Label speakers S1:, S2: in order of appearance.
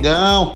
S1: Não.